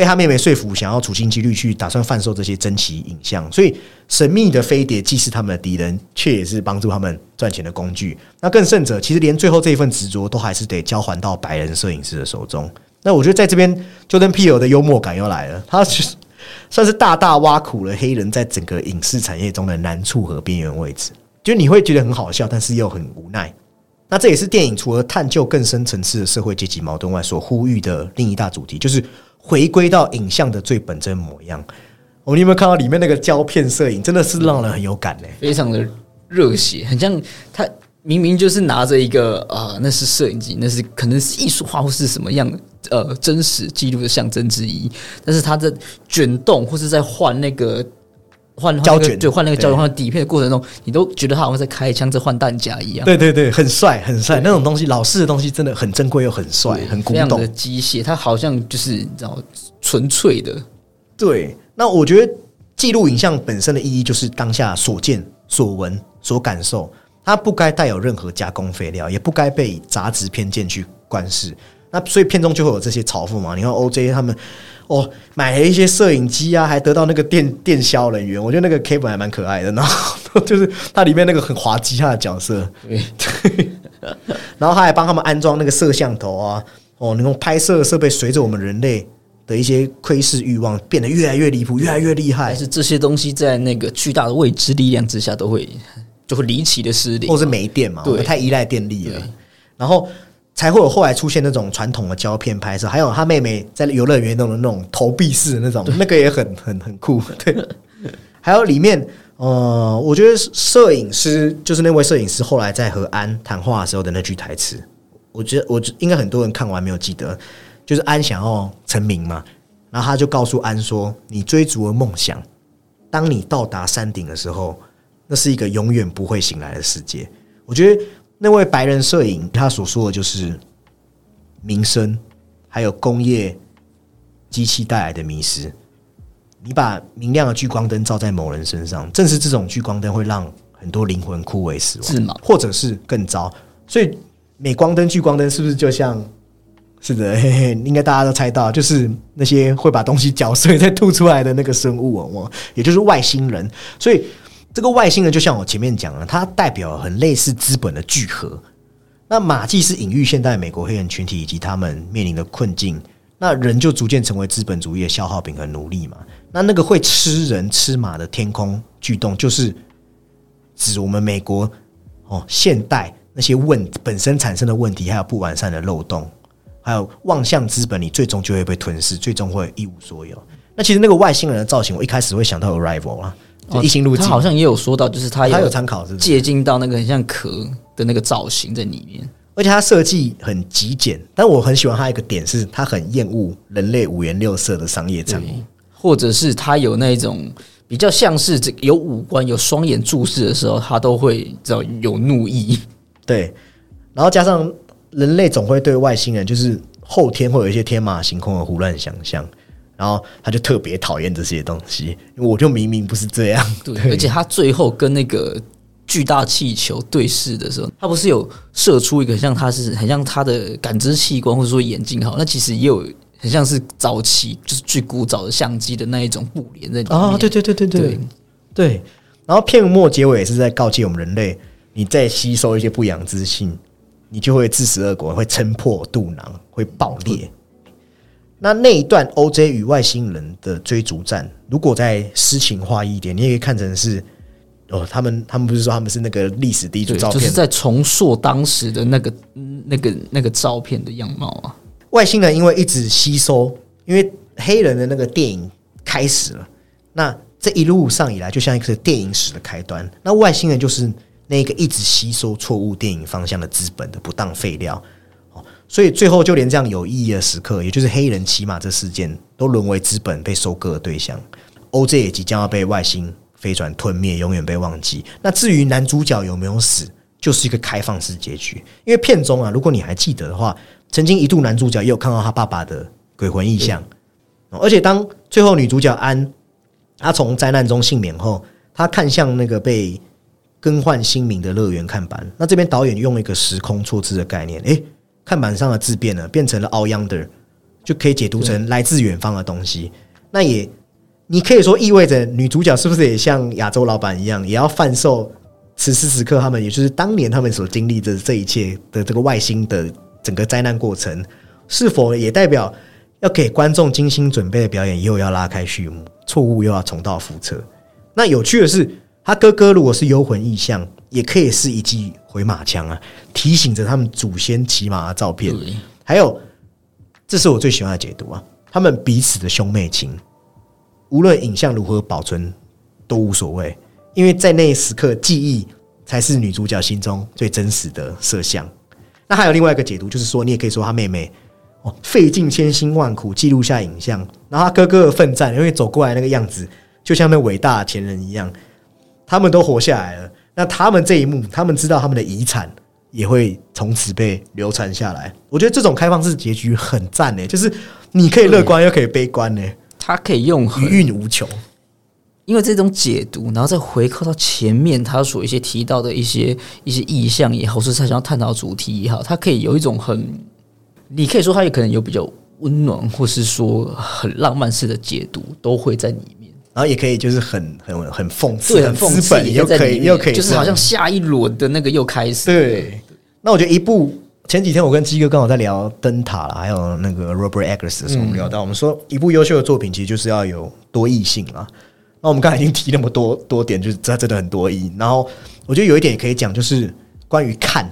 被他妹妹说服，想要处心积虑去打算贩售这些珍奇影像，所以神秘的飞碟既是他们的敌人，却也是帮助他们赚钱的工具。那更甚者，其实连最后这一份执着都还是得交还到白人摄影师的手中。那我觉得在这边，Jordan Peele 的幽默感又来了，他是算是大大挖苦了黑人在整个影视产业中的难处和边缘位置。就你会觉得很好笑，但是又很无奈。那这也是电影除了探究更深层次的社会阶级矛盾外，所呼吁的另一大主题，就是回归到影像的最本真模样。哦，你有没有看到里面那个胶片摄影，真的是让人很有感呢、非常的热血，很像他明明就是拿着一个啊、那是摄影机，那是可能是艺术化或是什么样呃真实记录的象征之一，但是他的卷动或是在换那个换换胶卷那个对，换那个胶卷换底片的过程中，你都觉得他好像在开枪，在换弹夹一样。对对对，很帅很帅，那种东西老式的东西真的很珍贵又很帅，很古董的。机械，它好像就是你知道纯粹的，对，那我觉得记录影像本身的意义就是当下所见所闻所感受，它不该带有任何加工废料，也不该被杂质偏见去观视。那所以片中就会有这些嘲讽嘛？你看 OJ 他们哦，买了一些摄影机啊，还得到那个电 (laughs) 电销人员，我觉得那个 Kevin 还蛮可爱的。然后就是它里面那个很滑稽他的角色，对，(laughs) 然后他还帮他们安装那个摄像头啊，哦，那种拍摄设备随着我们人类的一些窥视欲望变得越来越离谱，越来越厉害。但，是这些东西在那个巨大的未知力量之下，都会就会离奇的失灵。或。是没电嘛，对。我们太依赖电力了，然后才会有后来出现那种传统的胶片拍摄，还有他妹妹在游乐园弄的那种投币式的那种，那个也很很很酷，对。还有里面，呃，我觉得摄影师就是那位摄影师后来在和安谈话的时候的那句台词，我觉得我应该很多人看完没有记得，就是安想要成名嘛，然后他就告诉安说：“你追逐的梦想，当你到达山顶的时候，那是一个永远不会醒来的世界。”我觉得那位白人摄影他所说的就是民生，还有工业机器带来的迷失。你把明亮的聚光灯照在某人身上，正是这种聚光灯会让很多灵魂枯萎死亡，或者是更糟。所以镁光灯、聚光灯是不是就像？是的，嘿嘿，应该大家都猜到，就是那些会把东西搅碎再吐出来的那个生物哦，也就是外星人。所以这个外星人就像我前面讲了，它代表很类似资本的聚合。那马季是隐喻现代美国黑人群体以及他们面临的困境。那人就逐渐成为资本主义的消耗品和奴隶嘛。那那个会吃人吃马的天空巨洞，就是指我们美国哦现代那些问本身产生的问题，还有不完善的漏洞，还有望向资本，你最终就会被吞噬，最终会一无所有。那其实那个外星人的造型，我一开始会想到 Arrival 啊，就异星路径，他好像也有说到，就是他他有有参考是不是？借鉴到那个很像壳的那个造型在里面。而且它设计很极简，但我很喜欢它一个点是，它很厌恶人类五颜六色的商业产物。或者是它有那种比较像是这有五官、有双眼注视的时候，它都会知道有怒意。对，然后加上人类总会对外星人就是后天会有一些天马行空的胡乱想象，然后他就特别讨厌这些东西，我就明明不是这样。(laughs) 对，而且他最后跟那个巨大气球对视的时候，他不是有射出一个像他是很像他的感知器官或者说眼睛好，那其实也有很像是早期就是最古早的相机的那一种布帘在里面。哦，对对对对对对对。然后片末结尾也是在告诫我们人类，你再吸收一些不良资讯，你就会自食恶果，会撑破肚囊，会爆裂。那那一段 OJ 与外星人的追逐战，如果再诗情画意一点，你也可以看成是哦，他们他们不是说他们是那个历史第一组，照片，就是在重塑当时的那个嗯那个那个照片的样貌啊。外星人因为一直吸收，因为黑人的那个电影开始了，那这一路上以来就像一个电影史的开端。那外星人就是那个一直吸收错误电影方向的资本的不当废料，哦，所以最后就连这样有意义的时刻，也就是黑人骑马这事件，都沦为资本被收割的对象。OJ 也即将要被外星飞船吞灭，永远被忘记。那至于男主角有没有死，就是一个开放式结局。因为片中啊，如果你还记得的话，曾经一度男主角也有看到他爸爸的鬼魂意象，而且当最后女主角安她从灾难中幸免后，她看向那个被更换新名的乐园看板。那这边导演用一个时空错置的概念，诶，看板上的字变了，变成了 All Yonder，就可以解读成来自远方的东西。那也你可以说意味着女主角是不是也像亚洲老板一样，也要贩售此时此刻他们，也就是当年他们所经历的这一切的这个外星的整个灾难过程，是否也代表要给观众精心准备的表演又要拉开序幕，错误又要重蹈覆辙？那有趣的是，他哥哥如果是幽魂意象，也可以是一记回马枪啊，提醒着他们祖先骑马的照片。还有，这是我最喜欢的解读啊，他们彼此的兄妹情，无论影像如何保存都无所谓，因为在那一时刻，记忆才是女主角心中最真实的摄像。那还有另外一个解读，就是说，你也可以说她妹妹哦，费尽千辛万苦记录下影像，然后她哥哥的奋战，因为走过来那个样子，就像那伟大的前人一样，他们都活下来了。那他们这一幕，他们知道他们的遗产也会从此被流传下来。我觉得这种开放式结局很赞呢，就是你可以乐观又可以悲观呢，他可以用很余韵无穷。因为这种解读，然后再回扣到前面他所一些提到的一些一些意象也好，或是他想要探讨主题也好，他可以有一种很，你可以说他也可能有比较温暖，或是说很浪漫式的解读，都会在里面。然后也可以就是很很很讽刺，对，很讽刺，资本又可以又可以，就是好像下一轮的那个又开始。对。那我觉得一部前几天我跟鸡哥刚好在聊灯塔了，还有那个 Robert Eggers 的时候，我们聊到，我们说一部优秀的作品其实就是要有多异性啊。那我们刚才已经提那么多 (laughs) 多点，就是它真的很多义。然后我觉得有一点也可以讲，就是关于看，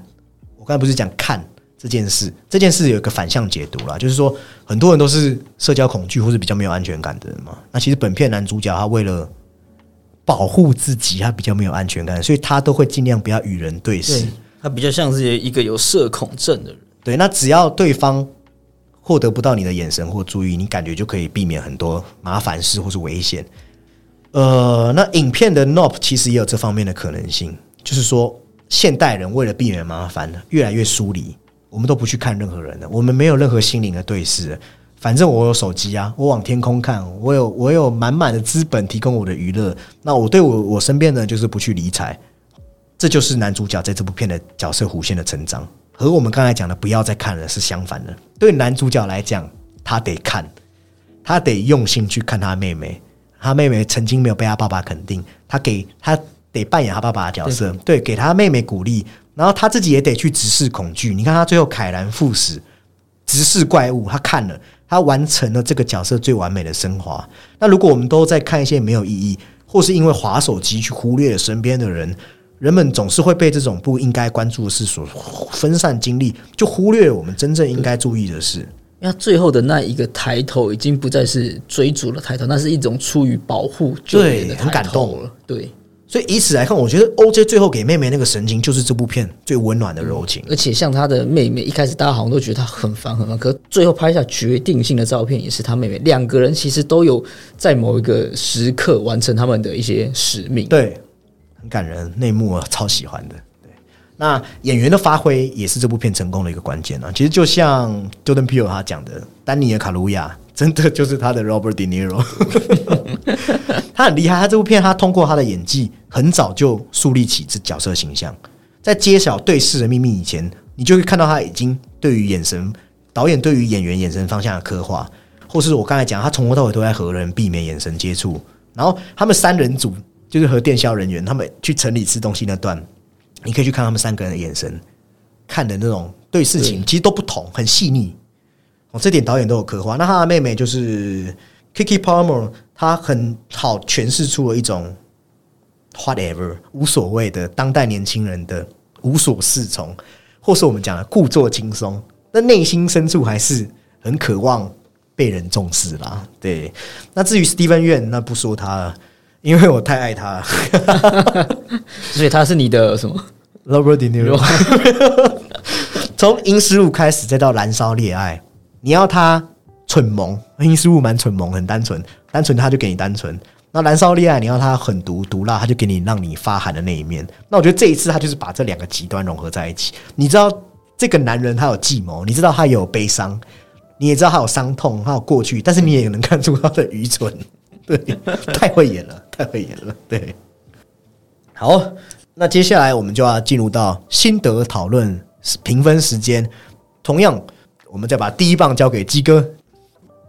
我刚才不是讲看这件事，这件事有一个反向解读啦，就是说很多人都是社交恐惧或是比较没有安全感的人嘛。那其实本片男主角他为了保护自己，他比较没有安全感，所以他都会尽量不要与人对视。对，他比较像是一个有社恐症的人。对，那只要对方获得不到你的眼神或注意，你感觉就可以避免很多麻烦事或是危险。呃，那影片的 NOP 其实也有这方面的可能性，就是说现代人为了避免麻烦，越来越疏离，我们都不去看任何人的，我们没有任何心灵的对视。反正我有手机啊，我往天空看，我有我有满满的资本提供我的娱乐，那我对我我身边的人就是不去理睬，这就是男主角在这部片的角色弧线的成长，和我们刚才讲的不要再看了是相反的。对男主角来讲，他得看，他得用心去看他妹妹。他妹妹曾经没有被他爸爸肯定，他给他得扮演他爸爸的角色，对，给他妹妹鼓励，然后他自己也得去直视恐惧。你看他最后凯然赴死，直视怪物，他看了，他完成了这个角色最完美的升华。那如果我们都在看一些没有意义，或是因为划手机去忽略了身边的人，人们总是会被这种不应该关注的事所分散精力，就忽略了我们真正应该注意的事。因为最后的那一个抬头，已经不再是追逐的抬头，那是一种出于保护救援的对很感抬头动了。对，所以以此来看，我觉得 OJ 最后给妹妹那个神情，就是这部片最温暖的柔情。而且像他的妹妹，一开始大家好像都觉得他很烦很烦，可最后拍下决定性的照片，也是他妹妹。两个人其实都有在某一个时刻完成他们的一些使命。对，很感人，内幕啊超喜欢的。那演员的发挥也是这部片成功的一个关键啊。其实就像 Jordan Peel 他讲的，丹尼尔卡卢亚 (laughs) 真的就是他的 Robert De Niro，(laughs) 他很厉害。他这部片他通过他的演技，很早就树立起这角色形象。在揭晓对视的秘密以前，你就会看到他已经对于眼神导演对于演员眼神方向的刻画，或是我刚才讲，他从头到尾都在和人避免眼神接触。然后他们三人组就是和电销人员他们去城里吃东西那段，你可以去看他们三个人的眼神，看的那种对事情其实都不同，很细腻。哦，这点导演都有刻画。那他的妹妹就是 Kiki Palmer，她很好诠释出了一种 whatever 无所谓的当代年轻人的无所适从，或是我们讲的故作轻松，但内心深处还是很渴望被人重视啦。对，那至于 Steven Yeun，那不说他了，因为我太爱他了。(laughs) 所以他是你的什么？Robert De Niro，从《阴尸路》开始，再到《燃烧恋爱》，你要他蠢萌，《阴尸路》蛮蠢萌，很单纯，单纯他就给你单纯。那《燃烧恋爱》，你要他狠毒毒辣，他就给你让你发寒的那一面。那我觉得这一次他就是把这两个极端融合在一起。你知道这个男人他有计谋，你知道他有悲伤，你也知道他有伤痛，他有过去，但是你也能看出他的愚蠢。对，太会演了，太会演了。对，好，那接下来我们就要进入到心得讨论评分时间。同样，我们再把第一棒交给鸡哥。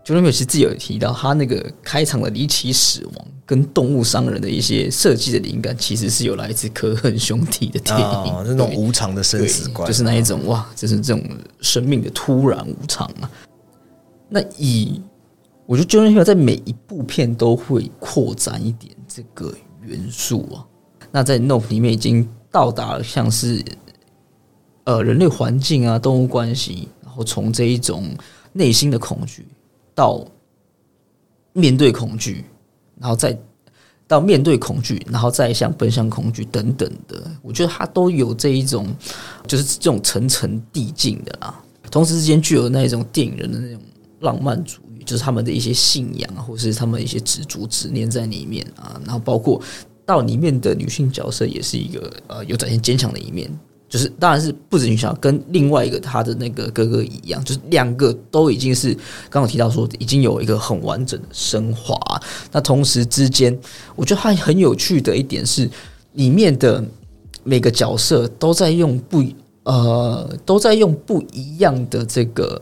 就那边其实自己有提到，他那个开场的离奇死亡跟动物商人的一些设计的灵感，其实是有来自可恨兄弟的电影，哦，这种无常的生死，观，就是那一种哇，就是这种生命的突然无常啊。那以我觉得 Jordan Peele 在每一部片都会扩展一点这个元素啊。那在 no 里面已经到达了像是呃人类环境啊、动物关系，然后从这一种内心的恐惧到面对恐惧，然后再到面对恐惧，然后再向奔向恐惧等等的，我觉得它都有这一种，就是这种层层递进的啦。同时之间具有那一种电影人的那种浪漫主义，就是他们的一些信仰，或是他们一些执着执念在里面啊，然后包括到里面的女性角色也是一个呃有展现坚强的一面。就是，当然是不止女小，跟另外一个他的那个哥哥一样，就是两个都已经是刚刚提到说已经有一个很完整的升华。那同时之间，我觉得还很有趣的一点是，里面的每个角色都在用不呃都在用不一样的这个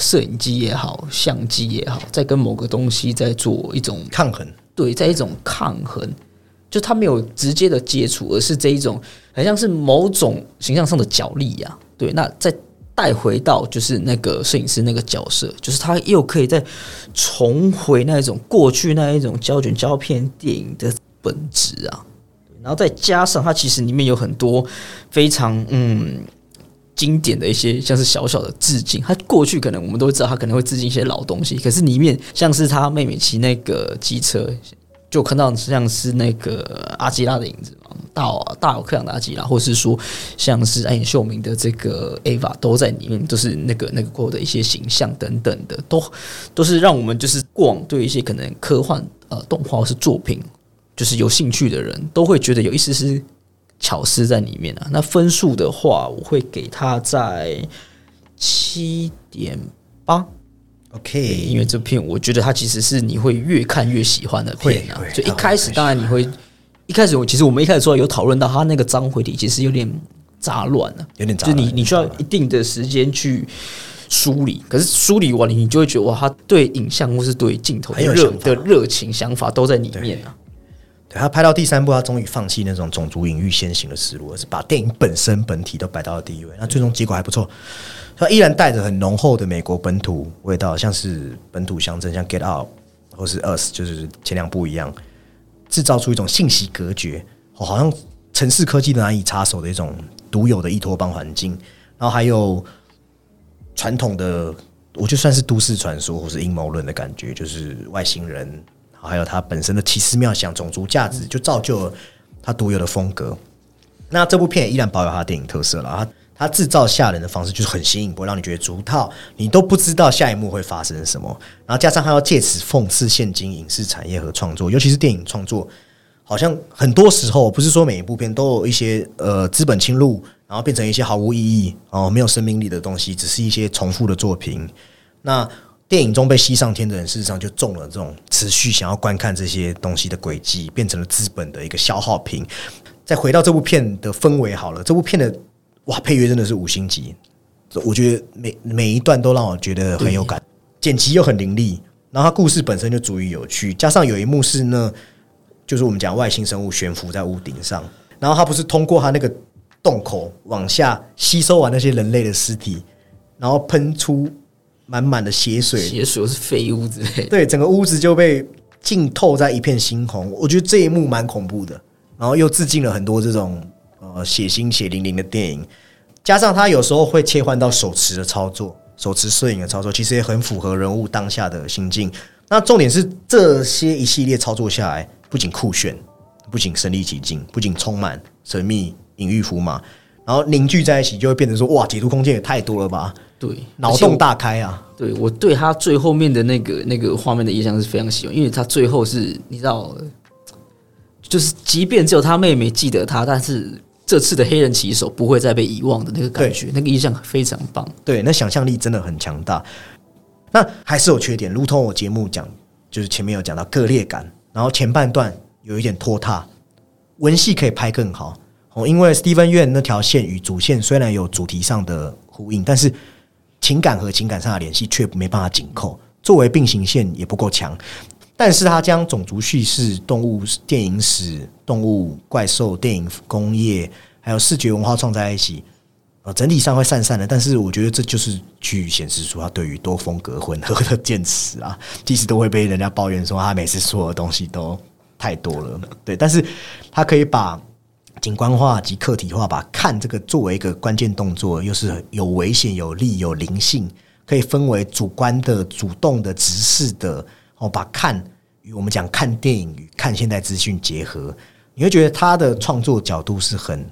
摄影机也好，相机也好，在跟某个东西在做一种抗衡，对，在一种抗衡。就他没有直接的接触，而是这一种，好像是某种形象上的角力呀。对，那再带回到就是那个摄影师那个角色，就是他又可以再重回那一种过去那一种胶卷胶片电影的本质啊。然后再加上它其实里面有很多非常嗯经典的一些，像是小小的致敬。他过去可能我们都知道，他可能会致敬一些老东西，可是里面像是他妹妹骑那个机车。就看到像是那个阿基拉的影子嘛，大大有克洋的阿基拉，或是说像是暗影秀明的这个 Ava 都在里面，都是那个那个过的一些形象等等的，都都是让我们就是过往对一些可能科幻呃动画或是作品就是有兴趣的人，都会觉得有一丝丝巧思在里面啊。那分数的话，我会给他在七点八。OK，因为这片我觉得它其实是你会越看越喜欢的片啊。就一开始当然你会一开始我其实我们一开始说有讨论到它那个章回体其实有点杂乱了，有点杂。就你你需要一定的时间去梳理，可是梳理完了你就会觉得哇，他对影像或是对镜头的热的热情想法都在里面啊。对他拍到第三部，他终于放弃那种种族隐喻先行的思路，而是把电影本身本体都摆到了第一位。那最终结果还不错。他依然带着很浓厚的美国本土味道，像是本土乡镇，像《Get Out》或是《Us》，就是前两部一样，制造出一种信息隔绝，好像城市科技难以插手的一种独有的伊托邦环境。然后还有传统的，我就算是都市传说或是阴谋论的感觉，就是外星人，还有它本身的奇思妙想、种族价值，就造就了它独有的风格。那这部片依然保有它的电影特色了，它。他制造吓人的方式就是很新颖，不会让你觉得俗套，你都不知道下一幕会发生什么。然后加上他要借此讽刺现今影视产业和创作，尤其是电影创作，好像很多时候不是说每一部片都有一些呃资本侵入，然后变成一些毫无意义哦没有生命力的东西，只是一些重复的作品。那电影中被吸上天的人，事实上就中了这种持续想要观看这些东西的轨迹，变成了资本的一个消耗品。再回到这部片的氛围，好了，这部片的。哇，配乐真的是五星级，我觉得每每一段都让我觉得很有感，剪辑又很凌厉，然后它故事本身就足以有趣，加上有一幕是呢，就是我们讲外星生物悬浮在屋顶上，然后它不是通过它那个洞口往下吸收完那些人类的尸体，然后喷出满满的血水，血水是废物之类，对，整个屋子就被浸透在一片猩红，我觉得这一幕蛮恐怖的，然后又致敬了很多这种呃血腥血淋淋的电影。加上他有时候会切换到手持的操作，手持摄影的操作，其实也很符合人物当下的心境。那重点是这些一系列操作下来，不仅酷炫，不仅身临其境，不仅充满神秘隐喻符码，然后凝聚在一起，就会变成说哇，解读空间也太多了吧？对，脑洞大开啊！对我对他最后面的那个那个画面的印象是非常喜欢，因为他最后是你知道，就是即便只有他妹妹记得他，但是。这次的黑人骑手不会再被遗忘的那个感觉，那个印象非常棒。对，那想象力真的很强大。那还是有缺点，如同我节目讲，就是前面有讲到割裂感，然后前半段有一点拖沓，文戏可以拍更好哦。因为 Steven 院那条线与主线虽然有主题上的呼应，但是情感和情感上的联系却没办法紧扣，作为并行线也不够强。但是他将种族叙事、动物电影史、动物怪兽电影工业，还有视觉文化创在一起，呃，整体上会散散的。但是我觉得这就是去显示出他对于多风格混合的坚持啊。(laughs) 即使都会被人家抱怨说他每次说的东西都太多了，对。但是他可以把景观化及客体化，把看这个作为一个关键动作，又是有危险、有利、有灵性，可以分为主观的、主动的、直视的。哦，把看与我们讲看电影与看现代资讯结合，你会觉得他的创作角度是很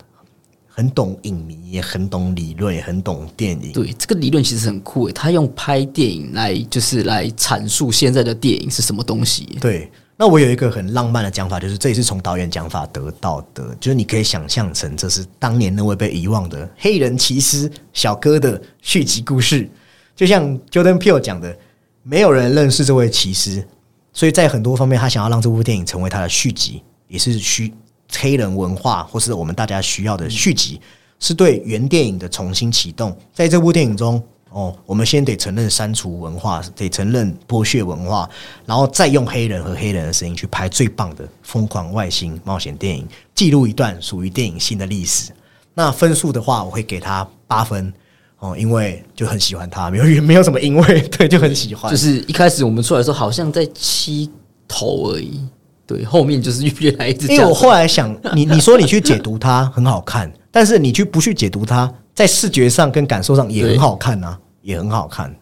很懂影迷，也很懂理论，也很懂电影。对，这个理论其实很酷诶，他用拍电影来就是来阐述现在的电影是什么东西。对，那我有一个很浪漫的讲法，就是这也是从导演讲法得到的，就是你可以想象成这是当年那位被遗忘的黑人骑士小哥的续集故事，就像 Jordan Peele 讲的，没有人认识这位骑士，所以在很多方面，他想要让这部电影成为他的续集，也是需黑人文化或是我们大家需要的续集，是对原电影的重新启动。在这部电影中，哦，我们先得承认删除文化，得承认剥削文化，然后再用黑人和黑人的声音去拍最棒的疯狂外星冒险电影，记录一段属于电影新的历史。那分数的话，我会给他八分哦，因为就很喜欢他，没有 (laughs) 没有什么因为，(laughs) 对，就很喜欢。就是一开始我们出来的时候，好像在七头而已。对，后面就是越来一直。因为我后来想，你你说你去解读它很好看，但是你去不去解读它，在视觉上跟感受上也很好看啊，也很好看。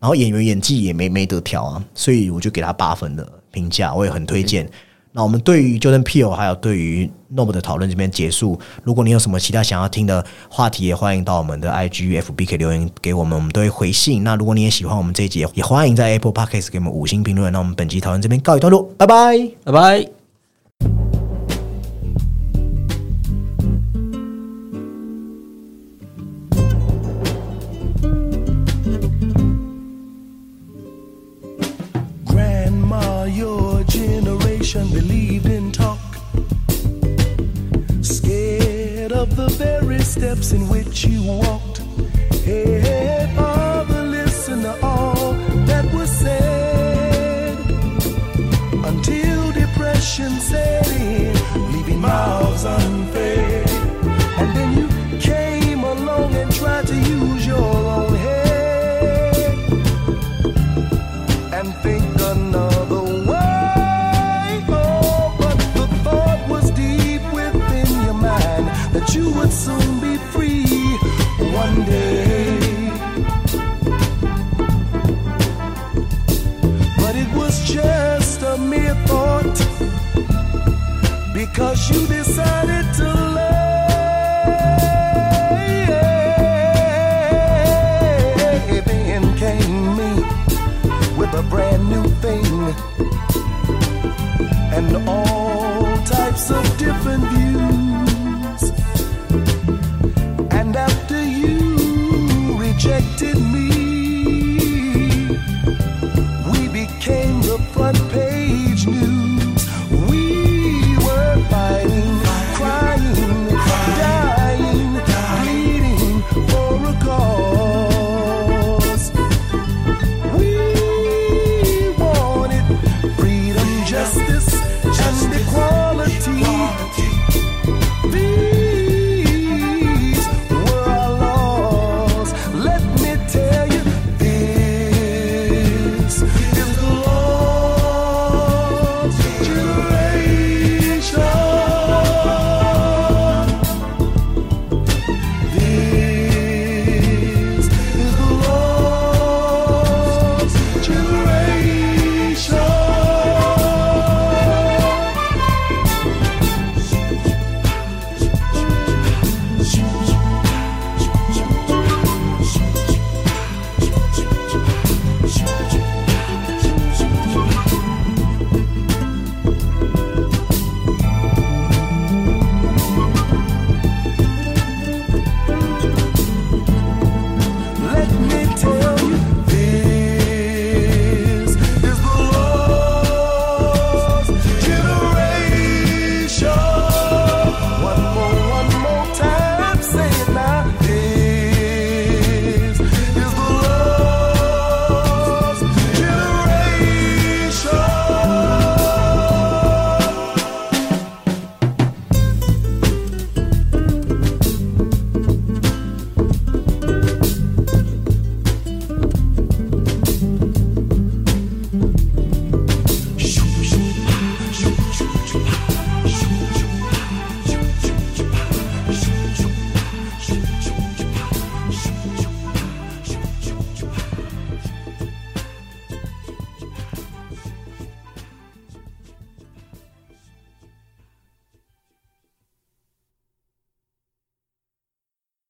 然后演员演技也没没得挑啊，所以我就给他八分的评价，我也很推荐。那我们对于 Jordan Peele 还有对于 Nob 的讨论这边结束。如果你有什么其他想要听的话题，也欢迎到我们的 IG FB 可以留言给我们，我们都会回信。那如果你也喜欢我们这一集，也欢迎在 Apple Podcast 给我们五星评论。那我们本集讨论这边告一段落，拜拜，拜拜。Generation believed in talk. Scared of the very steps in which you walked.